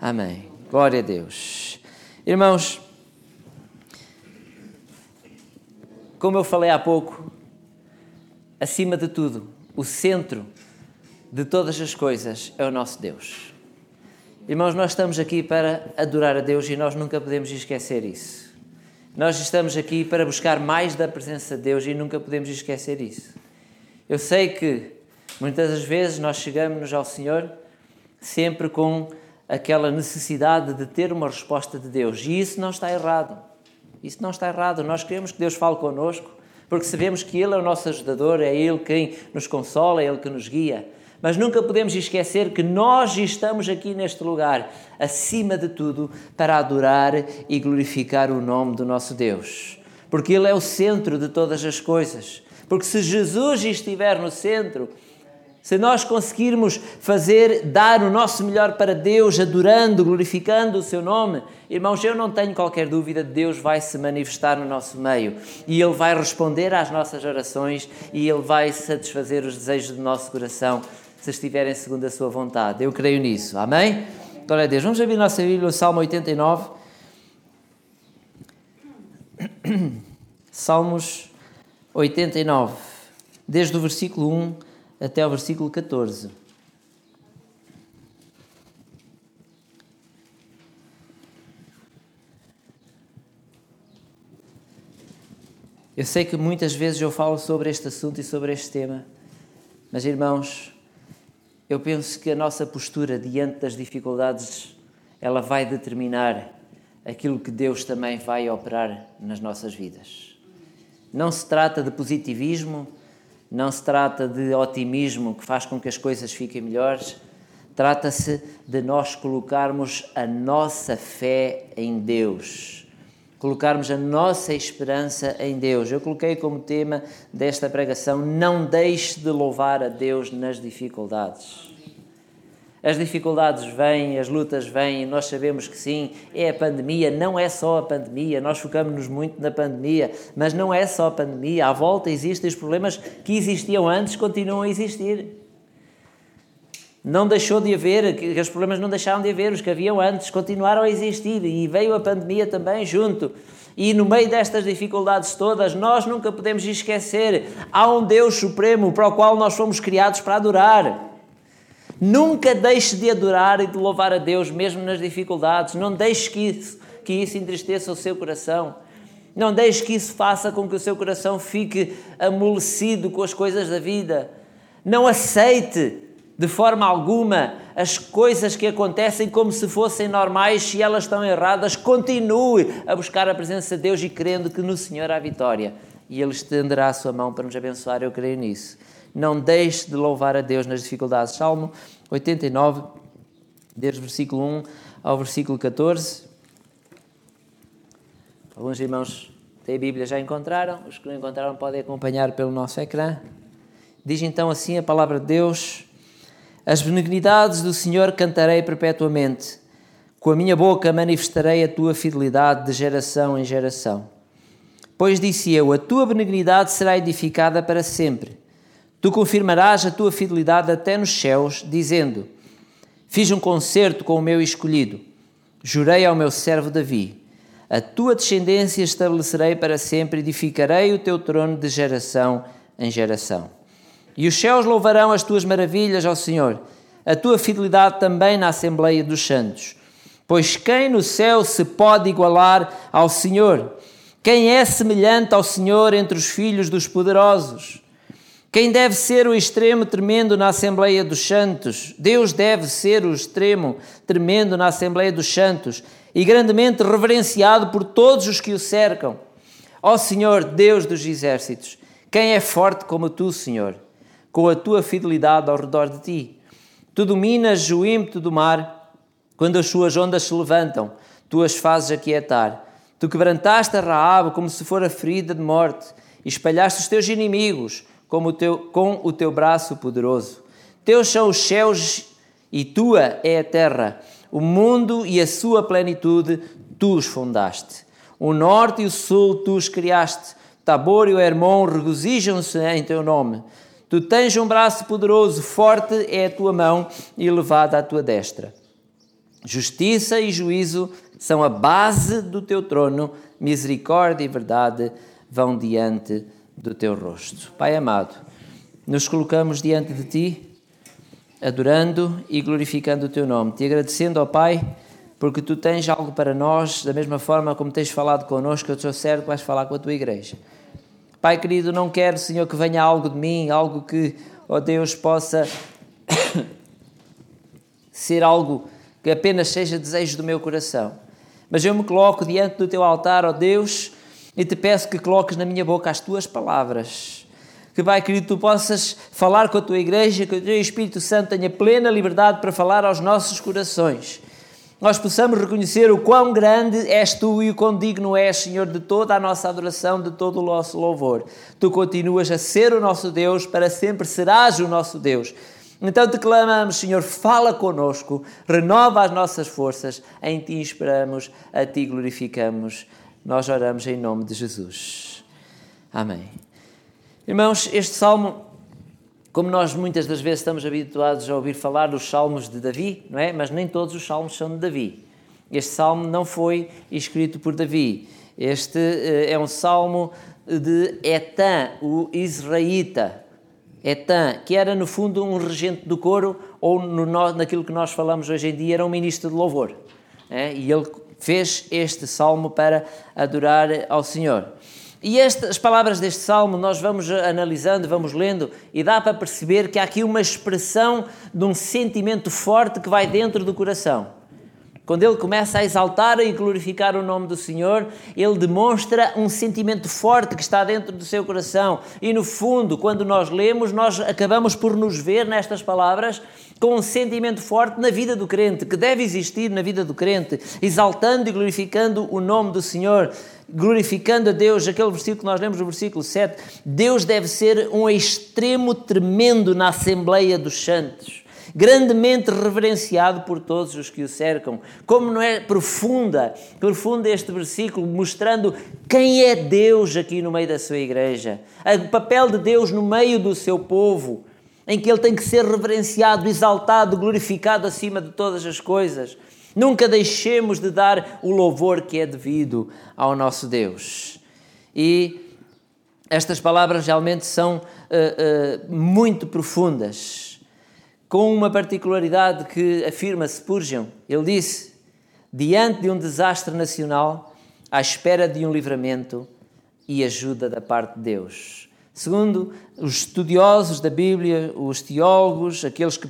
Amém. Glória a Deus. Irmãos, como eu falei há pouco, acima de tudo, o centro de todas as coisas é o nosso Deus. Irmãos, nós estamos aqui para adorar a Deus e nós nunca podemos esquecer isso. Nós estamos aqui para buscar mais da presença de Deus e nunca podemos esquecer isso. Eu sei que muitas das vezes nós chegamos ao Senhor sempre com aquela necessidade de ter uma resposta de Deus e isso não está errado. Isso não está errado. Nós queremos que Deus fale connosco porque sabemos que Ele é o nosso ajudador, é Ele quem nos consola, é Ele que nos guia. Mas nunca podemos esquecer que nós estamos aqui neste lugar, acima de tudo, para adorar e glorificar o nome do nosso Deus. Porque Ele é o centro de todas as coisas. Porque se Jesus estiver no centro, se nós conseguirmos fazer, dar o nosso melhor para Deus, adorando, glorificando o seu nome, irmãos, eu não tenho qualquer dúvida, Deus vai se manifestar no nosso meio e Ele vai responder às nossas orações e Ele vai satisfazer os desejos do nosso coração se estiverem segundo a sua vontade. Eu creio nisso. Amém? Glória a Deus. Vamos abrir nossa Bíblia, o Salmo 89. Salmos 89, desde o versículo 1 até o versículo 14. Eu sei que muitas vezes eu falo sobre este assunto e sobre este tema, mas irmãos, eu penso que a nossa postura diante das dificuldades, ela vai determinar aquilo que Deus também vai operar nas nossas vidas. Não se trata de positivismo, não se trata de otimismo que faz com que as coisas fiquem melhores, trata-se de nós colocarmos a nossa fé em Deus, colocarmos a nossa esperança em Deus. Eu coloquei como tema desta pregação: não deixe de louvar a Deus nas dificuldades. As dificuldades vêm, as lutas vêm, nós sabemos que sim, é a pandemia, não é só a pandemia, nós focamos-nos muito na pandemia, mas não é só a pandemia, à volta existem os problemas que existiam antes, continuam a existir. Não deixou de haver, que os problemas não deixaram de haver, os que haviam antes continuaram a existir e veio a pandemia também junto. E no meio destas dificuldades todas, nós nunca podemos esquecer: há um Deus Supremo para o qual nós fomos criados para adorar. Nunca deixe de adorar e de louvar a Deus, mesmo nas dificuldades. Não deixe que isso, que isso entristeça o seu coração. Não deixe que isso faça com que o seu coração fique amolecido com as coisas da vida. Não aceite de forma alguma as coisas que acontecem como se fossem normais, se elas estão erradas. Continue a buscar a presença de Deus e crendo que no Senhor há vitória. E Ele estenderá a sua mão para nos abençoar. Eu creio nisso. Não deixe de louvar a Deus nas dificuldades. Salmo 89, desde o versículo 1 ao versículo 14. Alguns irmãos têm a Bíblia já encontraram, os que não encontraram podem acompanhar pelo nosso ecrã. Diz então assim a palavra de Deus: As benignidades do Senhor cantarei perpetuamente, com a minha boca manifestarei a tua fidelidade de geração em geração. Pois disse eu: A tua benignidade será edificada para sempre Tu confirmarás a tua fidelidade até nos céus, dizendo: Fiz um concerto com o meu escolhido, jurei ao meu servo Davi: A tua descendência estabelecerei para sempre, edificarei o teu trono de geração em geração. E os céus louvarão as tuas maravilhas ao Senhor, a tua fidelidade também na Assembleia dos Santos. Pois quem no céu se pode igualar ao Senhor? Quem é semelhante ao Senhor entre os filhos dos poderosos? Quem deve ser o extremo tremendo na Assembleia dos Santos? Deus deve ser o extremo tremendo na Assembleia dos Santos e grandemente reverenciado por todos os que o cercam. Ó Senhor, Deus dos exércitos, quem é forte como tu, Senhor, com a tua fidelidade ao redor de ti? Tu dominas o ímpeto do mar, quando as suas ondas se levantam, tu as fazes aquietar. Tu quebrantaste a Raab como se fora ferida de morte, e espalhaste os teus inimigos como teu, com o teu braço poderoso. Teus são os céus e tua é a terra. O mundo e a sua plenitude tu os fundaste. O norte e o sul tu os criaste. Tabor e o Hermon regozijam-se em teu nome. Tu tens um braço poderoso, forte é a tua mão e elevada a tua destra. Justiça e juízo são a base do teu trono, misericórdia e verdade vão diante do teu rosto. Pai amado, nos colocamos diante de ti, adorando e glorificando o teu nome, te agradecendo, ó Pai, porque tu tens algo para nós, da mesma forma como tens falado connosco, eu estou certo que vais falar com a tua igreja. Pai querido, não quero, Senhor, que venha algo de mim, algo que, ó Deus, possa ser algo que apenas seja desejo do meu coração. Mas eu me coloco diante do teu altar, ó Deus, e te peço que coloques na minha boca as tuas palavras. Que, Pai querido, tu possas falar com a tua igreja, que o teu Espírito Santo tenha plena liberdade para falar aos nossos corações. Nós possamos reconhecer o quão grande és tu e o quão digno és, Senhor, de toda a nossa adoração, de todo o nosso louvor. Tu continuas a ser o nosso Deus, para sempre serás o nosso Deus. Então te clamamos, Senhor, fala conosco, renova as nossas forças, em ti esperamos, a ti glorificamos. Nós oramos em nome de Jesus. Amém. Irmãos, este salmo, como nós muitas das vezes estamos habituados a ouvir falar dos salmos de Davi, não é? Mas nem todos os salmos são de Davi. Este salmo não foi escrito por Davi. Este eh, é um salmo de Etan, o israelita. Etan, que era no fundo um regente do coro, ou no, naquilo que nós falamos hoje em dia, era um ministro de louvor. É? E ele fez este salmo para adorar ao Senhor. E estas palavras deste salmo nós vamos analisando, vamos lendo, e dá para perceber que há aqui uma expressão de um sentimento forte que vai dentro do coração. Quando ele começa a exaltar e glorificar o nome do Senhor, ele demonstra um sentimento forte que está dentro do seu coração. E no fundo, quando nós lemos, nós acabamos por nos ver nestas palavras com um sentimento forte na vida do crente, que deve existir na vida do crente, exaltando e glorificando o nome do Senhor glorificando a Deus, aquele versículo que nós lemos no versículo 7, Deus deve ser um extremo tremendo na Assembleia dos Santos grandemente reverenciado por todos os que o cercam. Como não é profunda, profunda este versículo, mostrando quem é Deus aqui no meio da sua igreja, o papel de Deus no meio do seu povo, em que ele tem que ser reverenciado, exaltado, glorificado acima de todas as coisas. Nunca deixemos de dar o louvor que é devido ao nosso Deus. E estas palavras realmente são uh, uh, muito profundas com uma particularidade que afirma Spurgeon. Ele disse: diante de um desastre nacional, à espera de um livramento e ajuda da parte de Deus. Segundo os estudiosos da Bíblia, os teólogos, aqueles que,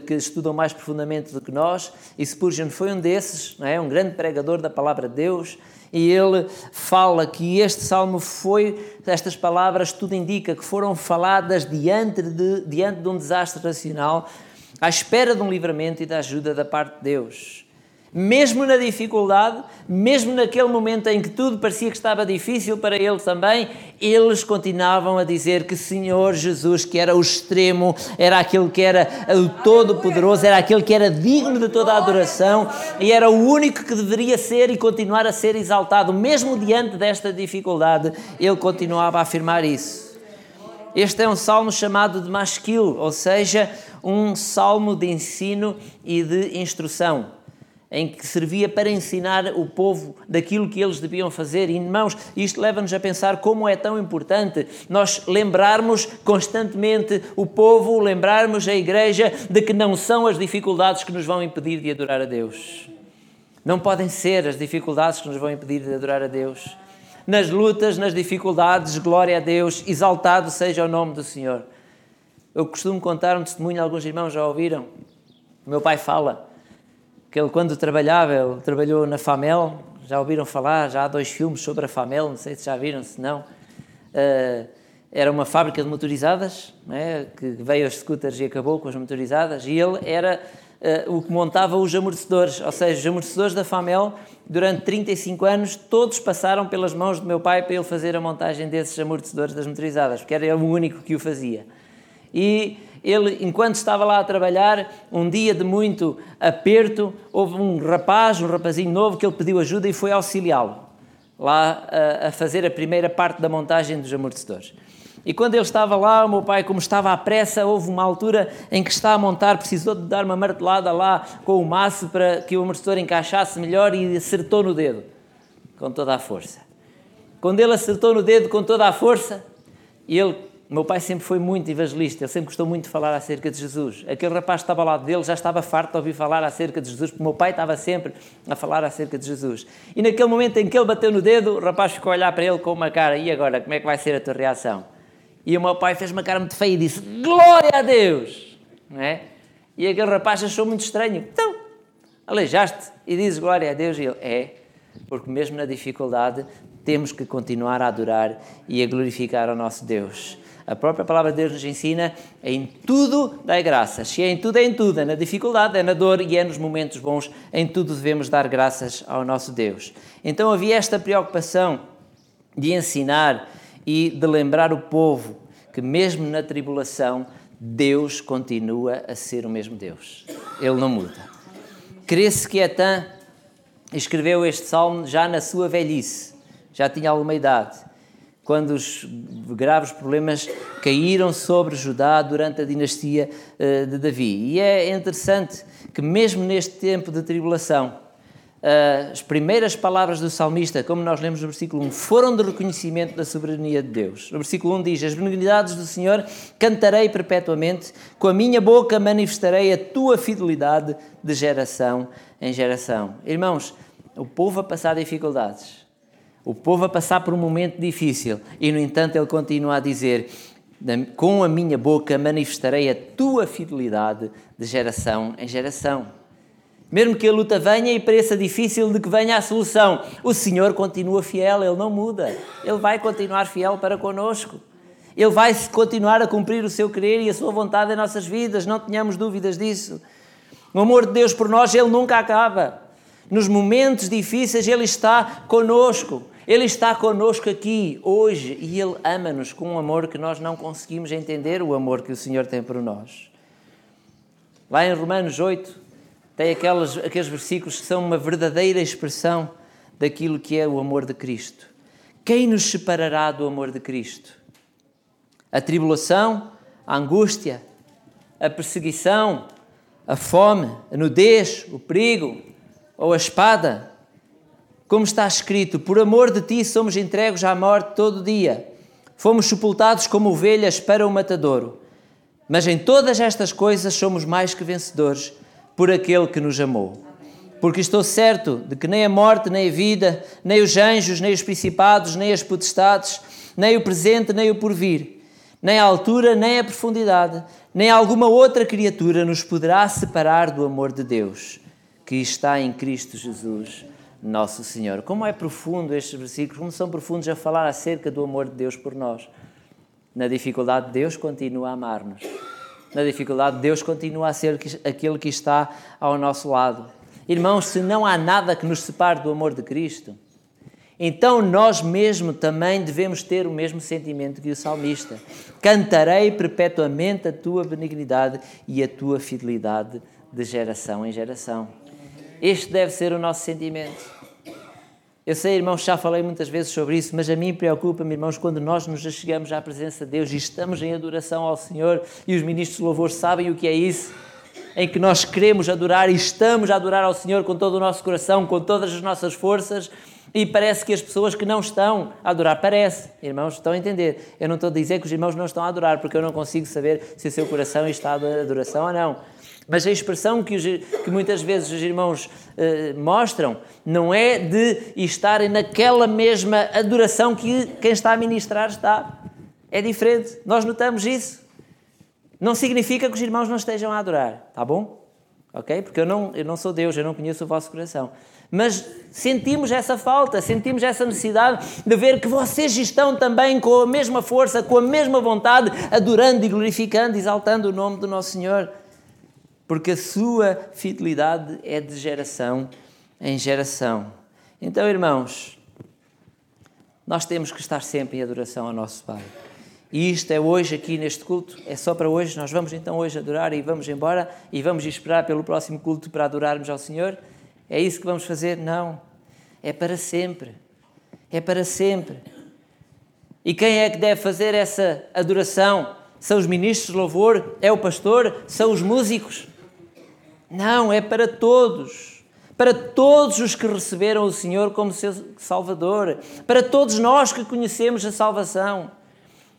que, estudam mais profundamente do que nós, e Spurgeon foi um desses, não é? um grande pregador da palavra de Deus, e ele fala que este salmo foi, estas palavras, tudo indica que foram faladas diante de, diante de um desastre nacional, à espera de um livramento e da ajuda da parte de Deus mesmo na dificuldade, mesmo naquele momento em que tudo parecia que estava difícil para eles também, eles continuavam a dizer que Senhor Jesus, que era o extremo, era aquele que era o todo-poderoso, era aquele que era digno de toda a adoração e era o único que deveria ser e continuar a ser exaltado, mesmo diante desta dificuldade, ele continuava a afirmar isso. Este é um salmo chamado de Masquil, ou seja, um salmo de ensino e de instrução em que servia para ensinar o povo daquilo que eles deviam fazer. E, irmãos, isto leva-nos a pensar como é tão importante nós lembrarmos constantemente o povo, lembrarmos a igreja de que não são as dificuldades que nos vão impedir de adorar a Deus. Não podem ser as dificuldades que nos vão impedir de adorar a Deus. Nas lutas, nas dificuldades, glória a Deus, exaltado seja o nome do Senhor. Eu costumo contar um testemunho, alguns irmãos já ouviram. O meu pai fala que ele quando trabalhava, ele trabalhou na FAMEL, já ouviram falar, já há dois filmes sobre a FAMEL, não sei se já viram, se não. Uh, era uma fábrica de motorizadas, né, que veio aos scooters e acabou com as motorizadas, e ele era uh, o que montava os amortecedores, ou seja, os amortecedores da FAMEL, durante 35 anos, todos passaram pelas mãos do meu pai para ele fazer a montagem desses amortecedores das motorizadas, porque era o único que o fazia. E ele, enquanto estava lá a trabalhar, um dia de muito aperto, houve um rapaz, um rapazinho novo, que ele pediu ajuda e foi auxiliá-lo lá a, a, fazer a primeira parte da montagem dos amortecedores. E quando ele estava lá, o meu pai, como estava à pressa, houve uma altura em que está a montar, precisou de dar uma martelada lá com o maço para que o amortecedor encaixasse melhor e acertou no dedo, com toda a força. Quando ele acertou no dedo com toda a força, ele o meu pai sempre foi muito evangelista, ele sempre gostou muito de falar acerca de Jesus. Aquele rapaz que estava ao lado dele já estava farto de ouvir falar acerca de Jesus, porque o meu pai estava sempre a falar acerca de Jesus. E naquele momento em que ele bateu no dedo, o rapaz ficou a olhar para ele com uma cara: e agora, como é que vai ser a tua reação? E o meu pai fez uma cara muito feia e disse: Glória a Deus! Não é? E aquele rapaz achou muito estranho: Então, aleijaste e dizes glória a Deus? E ele: É, porque mesmo na dificuldade temos que continuar a adorar e a glorificar ao nosso Deus. A própria palavra de Deus nos ensina em tudo dai graças. Se é em tudo, é em tudo. É na dificuldade, é na dor e é nos momentos bons. Em tudo devemos dar graças ao nosso Deus. Então havia esta preocupação de ensinar e de lembrar o povo que, mesmo na tribulação, Deus continua a ser o mesmo Deus. Ele não muda. Crê-se que Etã escreveu este salmo já na sua velhice, já tinha alguma idade quando os graves problemas caíram sobre Judá durante a dinastia eh, de Davi. E é interessante que, mesmo neste tempo de tribulação, eh, as primeiras palavras do salmista, como nós lemos no versículo 1, foram de reconhecimento da soberania de Deus. No versículo 1 diz: As benignidades do Senhor cantarei perpetuamente, com a minha boca manifestarei a tua fidelidade de geração em geração. Irmãos, o povo a passar dificuldades o povo a passar por um momento difícil e, no entanto, ele continua a dizer: Com a minha boca manifestarei a tua fidelidade de geração em geração. Mesmo que a luta venha e pareça difícil de que venha a solução, o Senhor continua fiel, Ele não muda. Ele vai continuar fiel para conosco. Ele vai continuar a cumprir o seu querer e a sua vontade em nossas vidas, não tenhamos dúvidas disso. O amor de Deus por nós, Ele nunca acaba. Nos momentos difíceis, Ele está conosco. Ele está conosco aqui hoje e Ele ama-nos com um amor que nós não conseguimos entender o amor que o Senhor tem por nós. Lá em Romanos 8, tem aqueles, aqueles versículos que são uma verdadeira expressão daquilo que é o amor de Cristo. Quem nos separará do amor de Cristo? A tribulação, a angústia, a perseguição, a fome, a nudez, o perigo ou a espada? Como está escrito: Por amor de ti somos entregues à morte todo dia. Fomos sepultados como ovelhas para o matadouro. Mas em todas estas coisas somos mais que vencedores por aquele que nos amou. Porque estou certo de que nem a morte, nem a vida, nem os anjos, nem os principados, nem as potestades, nem o presente, nem o porvir, nem a altura, nem a profundidade, nem alguma outra criatura nos poderá separar do amor de Deus, que está em Cristo Jesus nosso Senhor. Como é profundo estes versículos, como são profundos a falar acerca do amor de Deus por nós. Na dificuldade, Deus continua a amar-nos. Na dificuldade, Deus continua a ser aquele que está ao nosso lado. Irmãos, se não há nada que nos separe do amor de Cristo, então nós mesmo também devemos ter o mesmo sentimento que o salmista. Cantarei perpetuamente a tua benignidade e a tua fidelidade de geração em geração. Este deve ser o nosso sentimento. Eu sei, irmãos, já falei muitas vezes sobre isso, mas a mim preocupa-me, irmãos, quando nós nos chegamos à presença de Deus e estamos em adoração ao Senhor e os ministros de louvor sabem o que é isso, em que nós queremos adorar e estamos a adorar ao Senhor com todo o nosso coração, com todas as nossas forças, e parece que as pessoas que não estão a adorar, parece, irmãos, estão a entender. Eu não estou a dizer que os irmãos não estão a adorar, porque eu não consigo saber se o seu coração está a adoração ou não. Mas a expressão que, os, que muitas vezes os irmãos uh, mostram não é de estarem naquela mesma adoração que quem está a ministrar está. É diferente. Nós notamos isso. Não significa que os irmãos não estejam a adorar, tá bom? Ok? Porque eu não, eu não sou Deus, eu não conheço o vosso coração. Mas sentimos essa falta, sentimos essa necessidade de ver que vocês estão também com a mesma força, com a mesma vontade, adorando e glorificando, exaltando o nome do nosso Senhor porque a sua fidelidade é de geração em geração. Então, irmãos, nós temos que estar sempre em adoração ao nosso Pai. E isto é hoje aqui neste culto, é só para hoje. Nós vamos então hoje adorar e vamos embora e vamos esperar pelo próximo culto para adorarmos ao Senhor. É isso que vamos fazer? Não. É para sempre. É para sempre. E quem é que deve fazer essa adoração? São os ministros de louvor? É o pastor? São os músicos? Não, é para todos. Para todos os que receberam o Senhor como seu Salvador. Para todos nós que conhecemos a salvação.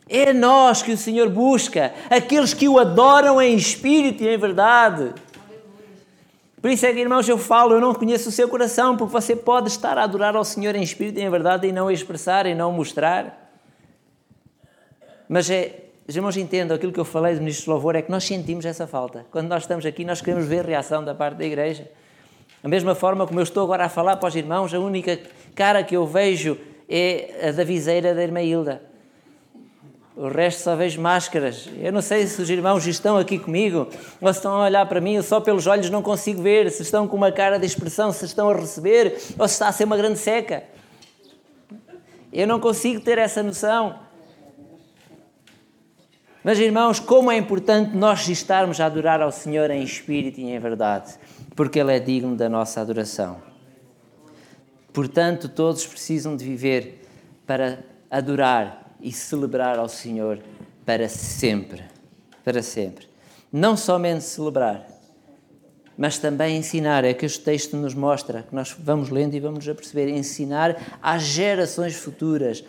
É nós que o Senhor busca, aqueles que o adoram em espírito e em verdade. Por isso é que, irmãos, eu falo, eu não conheço o seu coração, porque você pode estar a adorar ao Senhor em espírito e em verdade e não expressar e não mostrar. Mas é, irmãos, entendam, aquilo que eu falei do ministro de louvor é que nós sentimos essa falta. Quando nós estamos aqui, nós queremos ver reação da parte da igreja. Da mesma forma como eu estou agora a falar para os irmãos, a única cara que eu vejo é a da viseira da irmã Hilda. O resto só vejo máscaras. Eu não sei se os irmãos estão aqui comigo ou se estão a olhar para mim, eu só pelos olhos não consigo ver se estão com uma cara de expressão, se estão a receber ou se está a ser uma grande seca. Eu não consigo ter essa noção. Mas, irmãos, como é importante nós estarmos a adorar ao Senhor em espírito e em verdade, porque Ele é digno da nossa adoração. Portanto, todos precisam de viver para adorar e celebrar ao Senhor para sempre. Para sempre. Não somente celebrar, mas também ensinar. É que este texto nos mostra, que nós vamos lendo e vamos a perceber, ensinar às gerações futuras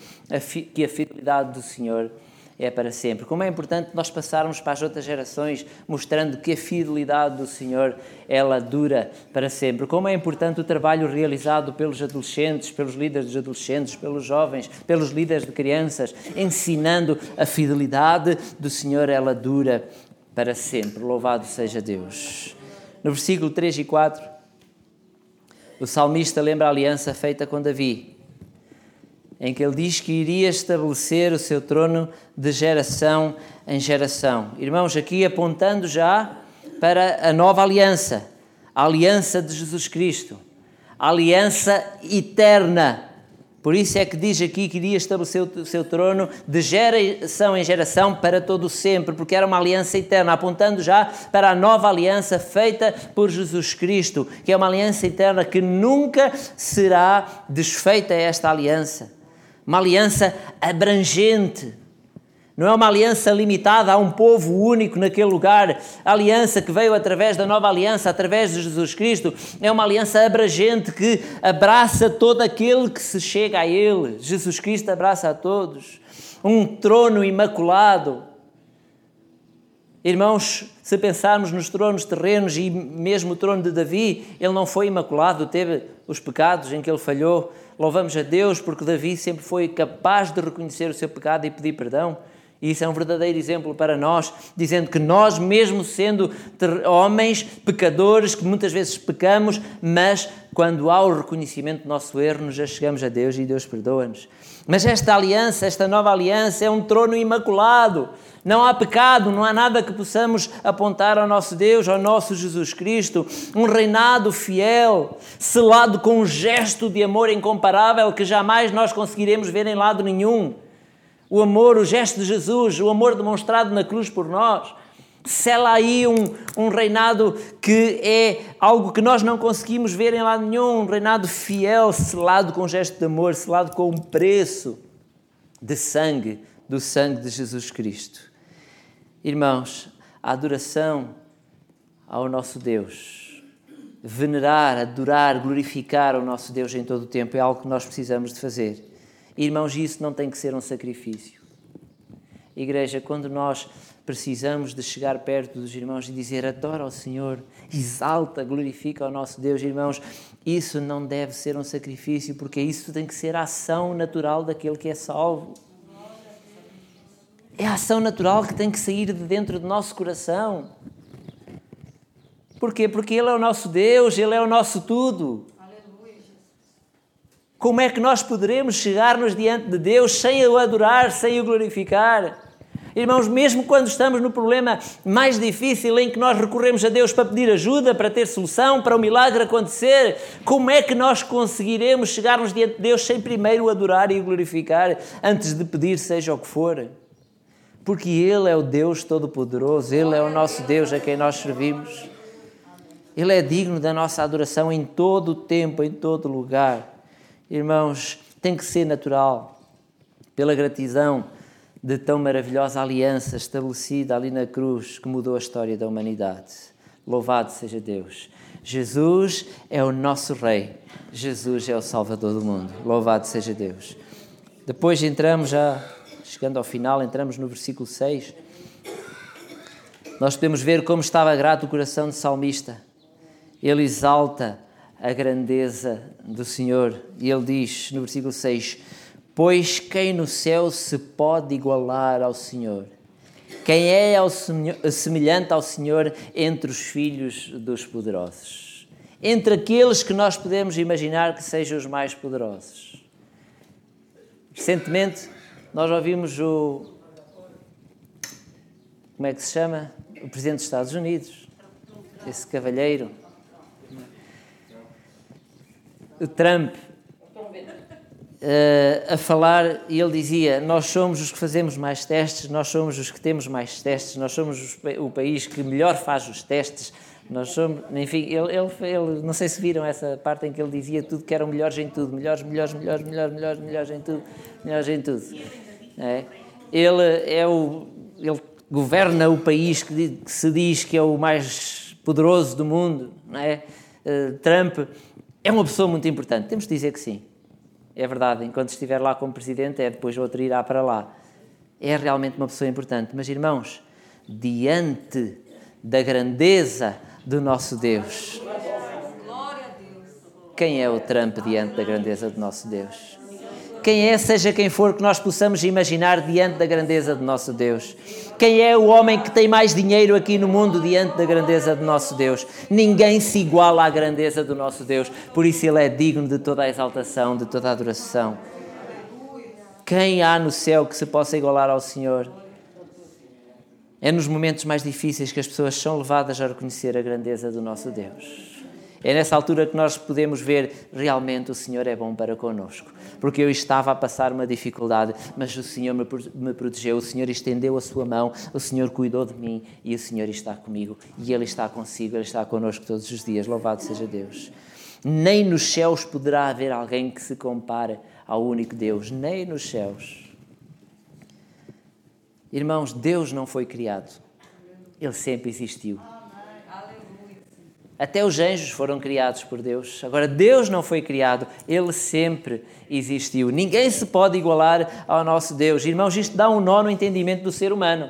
que a fidelidade do Senhor é para sempre. Como é importante nós passarmos para as outras gerações mostrando que a fidelidade do Senhor ela dura para sempre. Como é importante o trabalho realizado pelos adolescentes, pelos líderes dos adolescentes, pelos jovens, pelos líderes de crianças, ensinando a fidelidade do Senhor, ela dura para sempre. Louvado seja Deus. No versículo 3 e 4, o salmista lembra a aliança feita com Davi em que ele diz que iria estabelecer o seu trono de geração em geração. Irmãos, aqui apontando já para a nova aliança, a aliança de Jesus Cristo, a aliança eterna. Por isso é que diz aqui que iria estabelecer o seu trono de geração em geração para todo sempre, porque era uma aliança eterna, apontando já para a nova aliança feita por Jesus Cristo, que é uma aliança eterna que nunca será desfeita esta aliança uma aliança abrangente. Não é uma aliança limitada a um povo único naquele lugar. A aliança que veio através da nova aliança, através de Jesus Cristo, é uma aliança abrangente que abraça todo aquele que se chega a Ele. Jesus Cristo abraça a todos. Um trono imaculado. Irmãos, se pensarmos nos tronos terrenos e mesmo o trono de Davi, ele não foi imaculado, teve os pecados em que ele falhou, Louvamos a Deus porque Davi sempre foi capaz de reconhecer o seu pecado e pedir perdão. E isso é um verdadeiro exemplo para nós, dizendo que nós, mesmo sendo homens pecadores, que muitas vezes pecamos, mas quando há o reconhecimento do nosso erro, nos chegamos a Deus e Deus perdoa-nos. Mas esta aliança, esta nova aliança, é um trono imaculado. Não há pecado, não há nada que possamos apontar ao nosso Deus, ao nosso Jesus Cristo. Um reinado fiel, selado com um gesto de amor incomparável que jamais nós conseguiremos ver em lado nenhum. O amor, o gesto de Jesus, o amor demonstrado na cruz por nós. Sela aí um, um reinado que é algo que nós não conseguimos ver em lado nenhum, um reinado fiel, selado com um gesto de amor, selado com um preço de sangue, do sangue de Jesus Cristo. Irmãos, a adoração ao nosso Deus, venerar, adorar, glorificar o nosso Deus em todo o tempo é algo que nós precisamos de fazer. Irmãos, isso não tem que ser um sacrifício. Igreja, quando nós precisamos de chegar perto dos irmãos e dizer adora ao Senhor, exalta, glorifica ao nosso Deus, irmãos, isso não deve ser um sacrifício, porque isso tem que ser a ação natural daquele que é salvo. É a ação natural que tem que sair de dentro do nosso coração. Porquê? Porque Ele é o nosso Deus, Ele é o nosso tudo. Como é que nós poderemos chegar-nos diante de Deus sem o adorar, sem o glorificar? Irmãos, mesmo quando estamos no problema mais difícil em que nós recorremos a Deus para pedir ajuda, para ter solução, para o milagre acontecer, como é que nós conseguiremos chegar-nos diante de Deus sem primeiro o adorar e o glorificar antes de pedir seja o que for? Porque Ele é o Deus Todo-Poderoso, Ele é o nosso Deus a quem nós servimos. Ele é digno da nossa adoração em todo o tempo, em todo lugar. Irmãos, tem que ser natural. pela gratidão de tão maravilhosa aliança estabelecida ali na cruz que mudou a história da humanidade. Louvado seja Deus. Jesus é o nosso Rei, Jesus é o Salvador do mundo. Louvado seja Deus. Depois entramos já, chegando ao final, entramos no versículo 6. Nós podemos ver como estava grato o coração do salmista. Ele exalta a grandeza do Senhor e ele diz no versículo 6: Pois quem no céu se pode igualar ao Senhor? Quem é semelhante ao Senhor entre os filhos dos poderosos? Entre aqueles que nós podemos imaginar que sejam os mais poderosos. Recentemente, nós ouvimos o. Como é que se chama? O Presidente dos Estados Unidos, esse cavalheiro, o Trump, uh, a falar e ele dizia: Nós somos os que fazemos mais testes, nós somos os que temos mais testes, nós somos os, o país que melhor faz os testes. Nós somos, enfim, ele, ele, ele, não sei se viram essa parte em que ele dizia tudo que eram melhores em tudo, melhores, melhores, melhores, melhores, melhores, melhores em tudo, melhores em tudo. É? Ele é o, ele governa o país que, que, se diz que é o mais poderoso do mundo, não é? Uh, Trump é uma pessoa muito importante. Temos de dizer que sim é verdade, enquanto estiver lá como presidente, é depois outro irá para lá. É realmente uma pessoa importante. Mas, irmãos, diante da grandeza do nosso Deus, quem é o Trump diante da grandeza do nosso Deus? Quem é, seja quem for, que nós possamos imaginar diante da grandeza do nosso Deus? Quem é o homem que tem mais dinheiro aqui no mundo diante da grandeza do nosso Deus? Ninguém se iguala à grandeza do nosso Deus, por isso ele é digno de toda a exaltação, de toda a adoração. Quem há no céu que se possa igualar ao Senhor? É nos momentos mais difíceis que as pessoas são levadas a reconhecer a grandeza do nosso Deus. É nessa altura que nós podemos ver realmente o Senhor é bom para conosco. Porque eu estava a passar uma dificuldade, mas o Senhor me protegeu, o Senhor estendeu a sua mão, o Senhor cuidou de mim e o Senhor está comigo. E Ele está consigo, Ele está conosco todos os dias. Louvado seja Deus. Nem nos céus poderá haver alguém que se compare ao único Deus, nem nos céus. Irmãos, Deus não foi criado, Ele sempre existiu. Até os anjos foram criados por Deus. Agora, Deus não foi criado, Ele sempre existiu. Ninguém se pode igualar ao nosso Deus. Irmãos, isto dá um nó no entendimento do ser humano.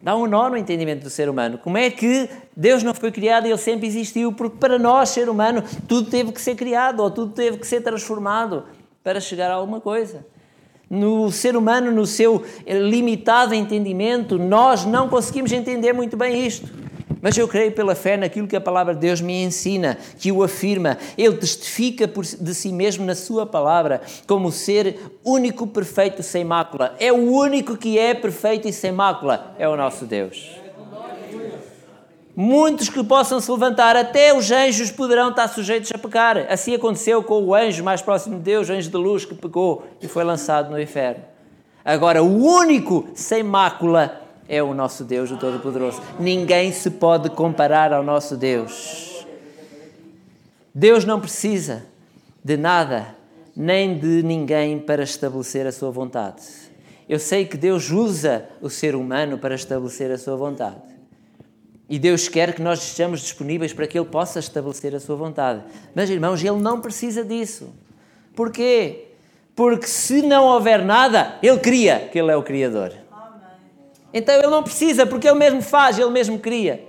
Dá um nó no entendimento do ser humano. Como é que Deus não foi criado e Ele sempre existiu? Porque para nós, ser humano, tudo teve que ser criado ou tudo teve que ser transformado para chegar a alguma coisa. No ser humano, no seu limitado entendimento, nós não conseguimos entender muito bem isto. Mas eu creio pela fé naquilo que a palavra de Deus me ensina, que o afirma. Ele testifica de si mesmo na sua palavra como ser único, perfeito, sem mácula. É o único que é perfeito e sem mácula. É o nosso Deus. Muitos que possam se levantar, até os anjos poderão estar sujeitos a pecar. Assim aconteceu com o anjo mais próximo de Deus, o anjo de luz, que pecou e foi lançado no inferno. Agora, o único sem mácula é o nosso Deus, o Todo-Poderoso. Ninguém se pode comparar ao nosso Deus. Deus não precisa de nada nem de ninguém para estabelecer a sua vontade. Eu sei que Deus usa o ser humano para estabelecer a sua vontade. E Deus quer que nós estejamos disponíveis para que Ele possa estabelecer a sua vontade. Mas, irmãos, Ele não precisa disso. Porquê? Porque se não houver nada, Ele cria, que Ele é o Criador. Então ele não precisa, porque ele mesmo faz, ele mesmo cria.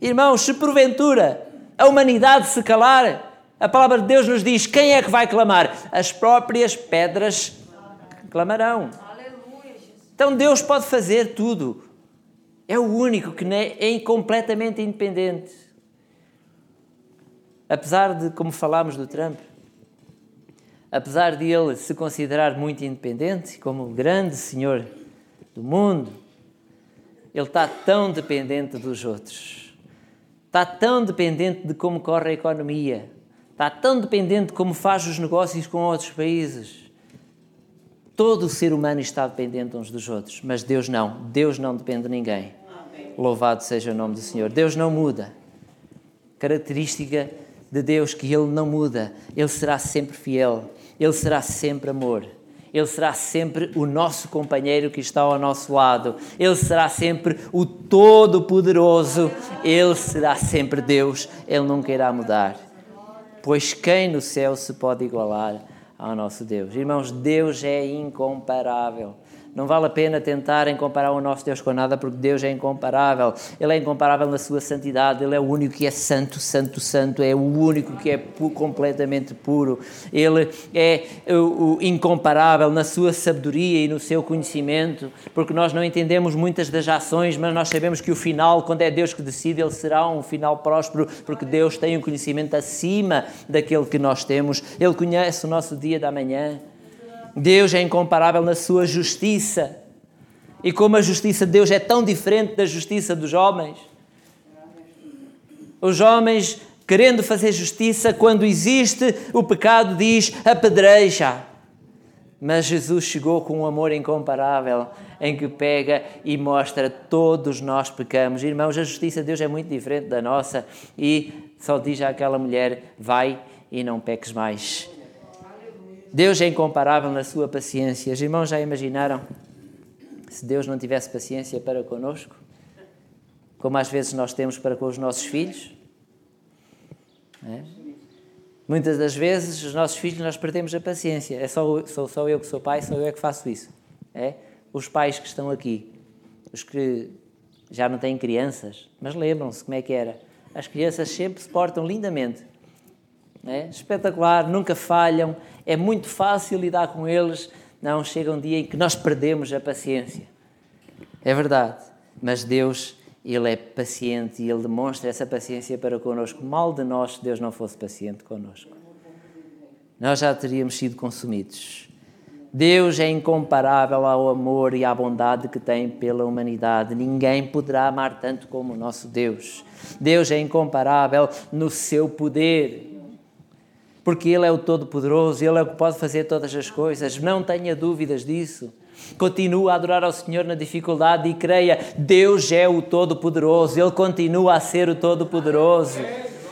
Irmãos, se porventura a humanidade se calar, a palavra de Deus nos diz: quem é que vai clamar? As próprias pedras clamarão. Então Deus pode fazer tudo. É o único que é completamente independente. Apesar de, como falámos do Trump, apesar de ele se considerar muito independente, como grande senhor do mundo, ele está tão dependente dos outros. Está tão dependente de como corre a economia. Está tão dependente de como faz os negócios com outros países. Todo o ser humano está dependente uns dos outros, mas Deus não. Deus não depende de ninguém. Louvado seja o nome do Senhor. Deus não muda. Característica de Deus que Ele não muda. Ele será sempre fiel. Ele será sempre amor. Ele será sempre o nosso companheiro que está ao nosso lado. Ele será sempre o Todo-Poderoso. Ele será sempre Deus. Ele nunca irá mudar. Pois quem no céu se pode igualar ao nosso Deus? Irmãos, Deus é incomparável. Não vale a pena tentarem comparar o nosso Deus com nada, porque Deus é incomparável. Ele é incomparável na sua santidade. Ele é o único que é santo, santo, santo. É o único que é pu completamente puro. Ele é o, o incomparável na sua sabedoria e no seu conhecimento, porque nós não entendemos muitas das ações, mas nós sabemos que o final, quando é Deus que decide, ele será um final próspero, porque Deus tem um conhecimento acima daquele que nós temos. Ele conhece o nosso dia da manhã. Deus é incomparável na sua justiça. E como a justiça de Deus é tão diferente da justiça dos homens. Os homens, querendo fazer justiça, quando existe o pecado, diz apedreja. Mas Jesus chegou com um amor incomparável em que pega e mostra todos nós pecamos. Irmãos, a justiça de Deus é muito diferente da nossa e só diz àquela mulher: vai e não peques mais. Deus é incomparável na sua paciência. Os irmãos já imaginaram se Deus não tivesse paciência para conosco? Como às vezes nós temos para com os nossos filhos? É? Muitas das vezes, os nossos filhos, nós perdemos a paciência. É só, sou só eu que sou pai, sou eu que faço isso. É? Os pais que estão aqui, os que já não têm crianças, mas lembram-se como é que era. As crianças sempre se portam lindamente. É? Espetacular, nunca falham, é muito fácil lidar com eles. Não, chega um dia em que nós perdemos a paciência. É verdade, mas Deus, Ele é paciente e Ele demonstra essa paciência para connosco. Mal de nós se Deus não fosse paciente connosco. Nós já teríamos sido consumidos. Deus é incomparável ao amor e à bondade que tem pela humanidade. Ninguém poderá amar tanto como o nosso Deus. Deus é incomparável no seu poder porque Ele é o Todo-Poderoso, Ele é o que pode fazer todas as coisas, não tenha dúvidas disso. Continua a adorar ao Senhor na dificuldade e creia, Deus é o Todo-Poderoso, Ele continua a ser o Todo-Poderoso.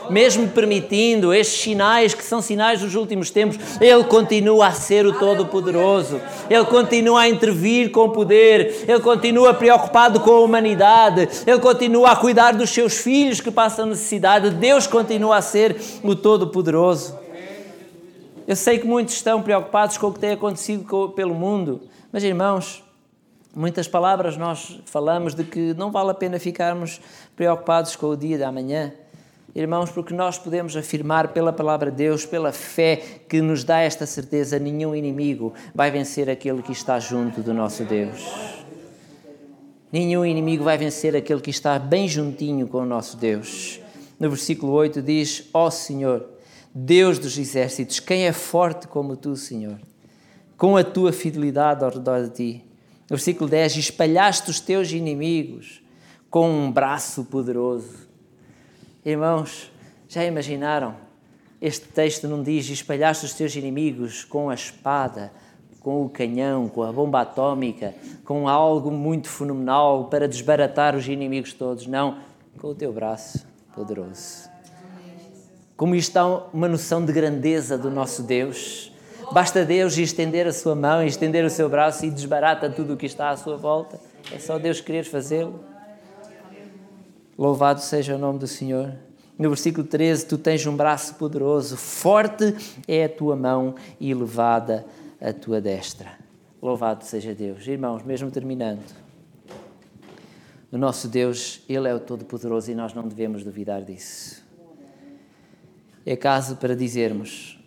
Mesmo permitindo estes sinais que são sinais dos últimos tempos, Ele continua a ser o Todo-Poderoso. Ele continua a intervir com poder. Ele continua preocupado com a humanidade. Ele continua a cuidar dos seus filhos que passam necessidade. Deus continua a ser o Todo-Poderoso. Eu sei que muitos estão preocupados com o que tem acontecido pelo mundo, mas irmãos, muitas palavras nós falamos de que não vale a pena ficarmos preocupados com o dia da manhã. Irmãos, porque nós podemos afirmar pela palavra de Deus, pela fé que nos dá esta certeza, nenhum inimigo vai vencer aquele que está junto do nosso Deus. Nenhum inimigo vai vencer aquele que está bem juntinho com o nosso Deus. No versículo 8 diz: Ó oh Senhor, Deus dos exércitos, quem é forte como tu, Senhor? Com a tua fidelidade ao redor de ti. Versículo 10: Espalhaste os teus inimigos com um braço poderoso. Irmãos, já imaginaram? Este texto não diz: Espalhaste os teus inimigos com a espada, com o canhão, com a bomba atómica, com algo muito fenomenal para desbaratar os inimigos todos. Não, com o teu braço poderoso. Como isto dá uma noção de grandeza do nosso Deus. Basta Deus estender a sua mão, estender o seu braço e desbarata tudo o que está à sua volta. É só Deus querer fazê-lo. Louvado seja o nome do Senhor. No versículo 13, tu tens um braço poderoso, forte é a tua mão e elevada a tua destra. Louvado seja Deus. Irmãos, mesmo terminando, o nosso Deus, Ele é o Todo-Poderoso e nós não devemos duvidar disso é caso para dizermos: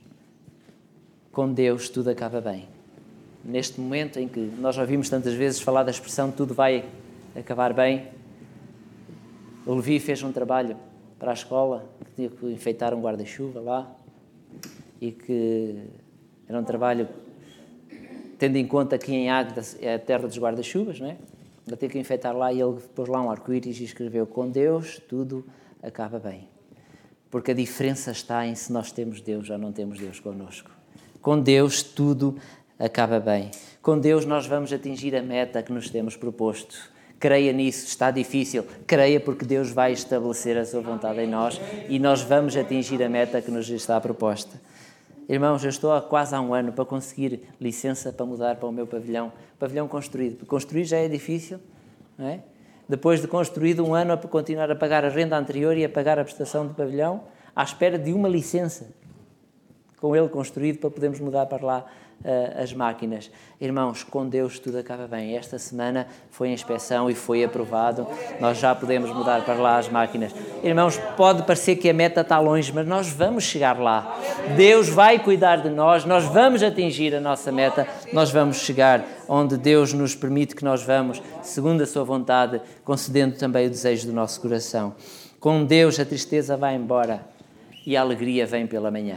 com Deus tudo acaba bem. Neste momento em que nós ouvimos tantas vezes falar da expressão tudo vai acabar bem, o Levi fez um trabalho para a escola que tinha que enfeitar um guarda-chuva lá e que era um trabalho tendo em conta que em Águeda é a terra dos guarda-chuvas, não é? Ele tinha que enfeitar lá e ele pôs lá um arco-íris e escreveu: Com Deus tudo acaba bem. Porque a diferença está em se nós temos Deus ou não temos Deus connosco. Com Deus tudo acaba bem. Com Deus nós vamos atingir a meta que nos temos proposto. Creia nisso, está difícil. Creia porque Deus vai estabelecer a sua vontade em nós e nós vamos atingir a meta que nos está proposta. Irmãos, eu estou há quase há um ano para conseguir licença para mudar para o meu pavilhão. Pavilhão construído. Construir já é difícil, não é? Depois de construído um ano a continuar a pagar a renda anterior e a pagar a prestação do pavilhão, à espera de uma licença com ele construído para podermos mudar para lá uh, as máquinas. Irmãos, com Deus tudo acaba bem. Esta semana foi a inspeção e foi aprovado. Nós já podemos mudar para lá as máquinas. Irmãos, pode parecer que a meta está longe, mas nós vamos chegar lá. Deus vai cuidar de nós, nós vamos atingir a nossa meta, nós vamos chegar onde Deus nos permite que nós vamos, segundo a Sua vontade, concedendo também o desejo do nosso coração. Com Deus a tristeza vai embora e a alegria vem pela manhã.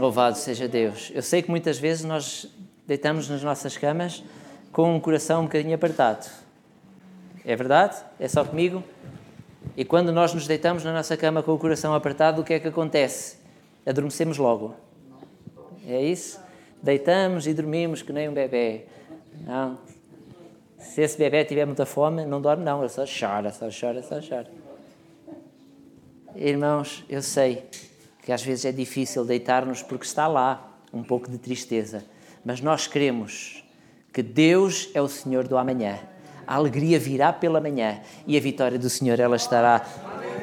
Louvado seja Deus. Eu sei que muitas vezes nós deitamos nas nossas camas com um coração um bocadinho apertado. É verdade? É só comigo? E quando nós nos deitamos na nossa cama com o coração apertado, o que é que acontece? Adormecemos logo. É isso? Deitamos e dormimos que nem um bebê. Não. Se esse bebê tiver muita fome, não dorme, não. Ele só chora, só chora, só chora. Irmãos, eu sei que às vezes é difícil deitar-nos porque está lá um pouco de tristeza, mas nós queremos que Deus é o Senhor do amanhã. A alegria virá pela manhã e a vitória do Senhor ela estará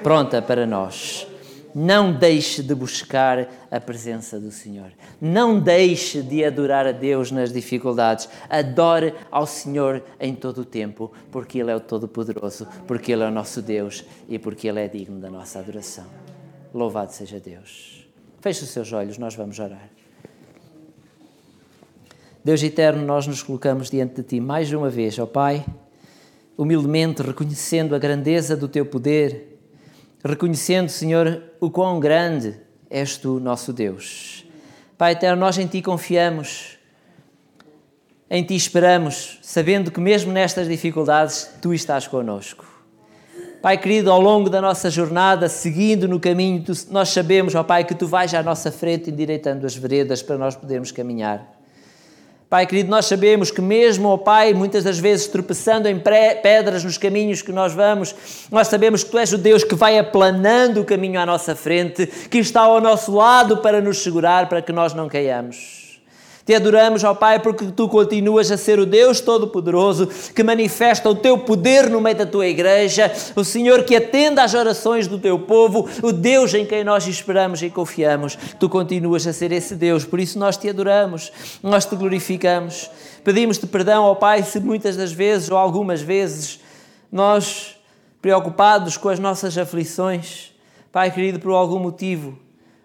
pronta para nós. Não deixe de buscar a presença do Senhor. Não deixe de adorar a Deus nas dificuldades. Adore ao Senhor em todo o tempo, porque Ele é o Todo-Poderoso, porque Ele é o nosso Deus e porque Ele é digno da nossa adoração. Louvado seja Deus. Feche os seus olhos, nós vamos orar. Deus eterno, nós nos colocamos diante de Ti mais uma vez, ó Pai, humildemente reconhecendo a grandeza do Teu poder, reconhecendo, Senhor, o quão grande és Tu, nosso Deus. Pai eterno, nós em Ti confiamos, em Ti esperamos, sabendo que mesmo nestas dificuldades Tu estás conosco. Pai querido, ao longo da nossa jornada, seguindo no caminho, tu, nós sabemos, ó Pai, que Tu vais à nossa frente endireitando as veredas para nós podermos caminhar. Pai querido, nós sabemos que mesmo, ó Pai, muitas das vezes tropeçando em pedras nos caminhos que nós vamos, nós sabemos que Tu és o Deus que vai aplanando o caminho à nossa frente, que está ao nosso lado para nos segurar, para que nós não caiamos. Te adoramos, ó Pai, porque tu continuas a ser o Deus Todo-Poderoso que manifesta o teu poder no meio da tua igreja, o Senhor que atende às orações do teu povo, o Deus em quem nós esperamos e confiamos. Tu continuas a ser esse Deus, por isso nós te adoramos, nós te glorificamos. Pedimos-te perdão, ó Pai, se muitas das vezes ou algumas vezes nós, preocupados com as nossas aflições, Pai querido, por algum motivo,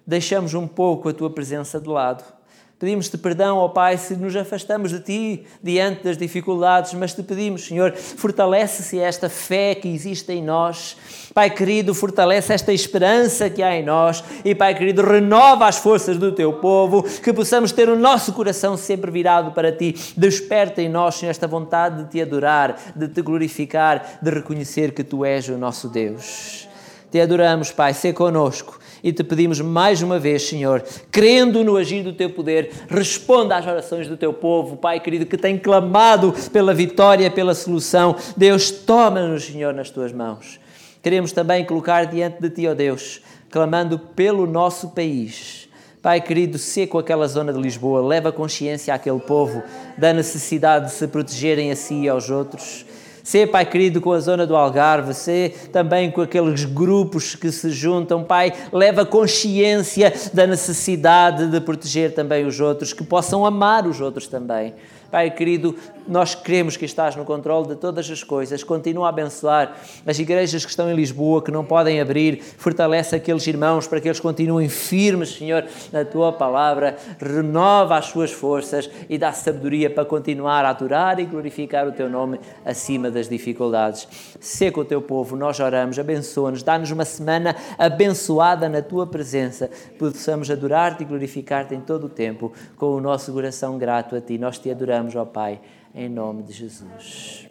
deixamos um pouco a tua presença de lado. Pedimos-te perdão, ó Pai, se nos afastamos de Ti diante das dificuldades, mas te pedimos, Senhor, fortalece-se esta fé que existe em nós. Pai querido, fortalece esta esperança que há em nós. E, Pai querido, renova as forças do Teu povo, que possamos ter o nosso coração sempre virado para Ti. Desperta em nós, Senhor, esta vontade de Te adorar, de Te glorificar, de reconhecer que Tu és o nosso Deus. Te adoramos, Pai, ser conosco e te pedimos mais uma vez, Senhor, crendo no agir do teu poder, responda às orações do teu povo, Pai querido, que tem clamado pela vitória, pela solução. Deus, toma-nos, Senhor, nas tuas mãos. Queremos também colocar diante de ti, ó Deus, clamando pelo nosso país. Pai querido, seco aquela zona de Lisboa, leva consciência àquele povo da necessidade de se protegerem a si e aos outros. Ser, Pai querido, com a zona do Algarve, ser também com aqueles grupos que se juntam, Pai, leva consciência da necessidade de proteger também os outros, que possam amar os outros também. Pai querido, nós queremos que estás no controle de todas as coisas. Continua a abençoar as igrejas que estão em Lisboa, que não podem abrir. Fortalece aqueles irmãos para que eles continuem firmes, Senhor, na tua palavra. Renova as suas forças e dá sabedoria para continuar a adorar e glorificar o teu nome acima das dificuldades. Seca o teu povo, nós oramos, abençoa-nos, dá-nos uma semana abençoada na tua presença. Possamos adorar-te e glorificar-te em todo o tempo com o nosso coração grato a ti. Nós te adoramos oramos, ó Pai, em nome de Jesus.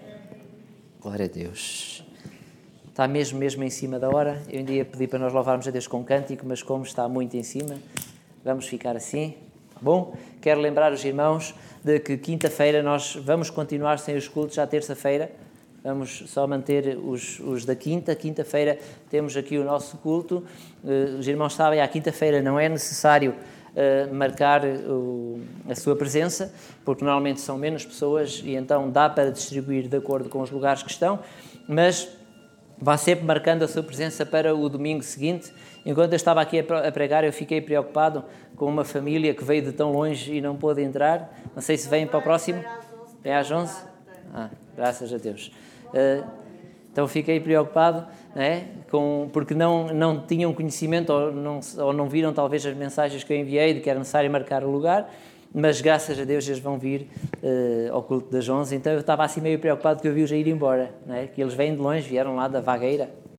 Glória a Deus. Está mesmo, mesmo em cima da hora. Eu ainda ia pedir para nós louvarmos a Deus com um cântico, mas como está muito em cima, vamos ficar assim. Bom, quero lembrar os irmãos de que quinta-feira nós vamos continuar sem os cultos à terça-feira. Vamos só manter os, os da quinta. Quinta-feira temos aqui o nosso culto. Eh, os irmãos sabem, à quinta-feira não é necessário uh, marcar o, a sua presença, porque normalmente são menos pessoas e então dá para distribuir de acordo com os lugares que estão, mas vá sempre marcando a sua presença para o domingo seguinte. Enquanto eu estava aqui a pregar, eu fiquei preocupado com uma família que veio de tão longe e não pôde entrar. Não sei se vêm para o próximo. É às 11? Ah, graças a Deus. Uh, então fiquei preocupado, né, com, porque não, não tinham conhecimento ou não, ou não viram talvez as mensagens que eu enviei de que era necessário marcar o lugar, mas graças a Deus eles vão vir uh, ao culto das 11, então eu estava assim meio preocupado que eu vi-os a ir embora, né, que eles vêm de longe, vieram lá da Vagueira,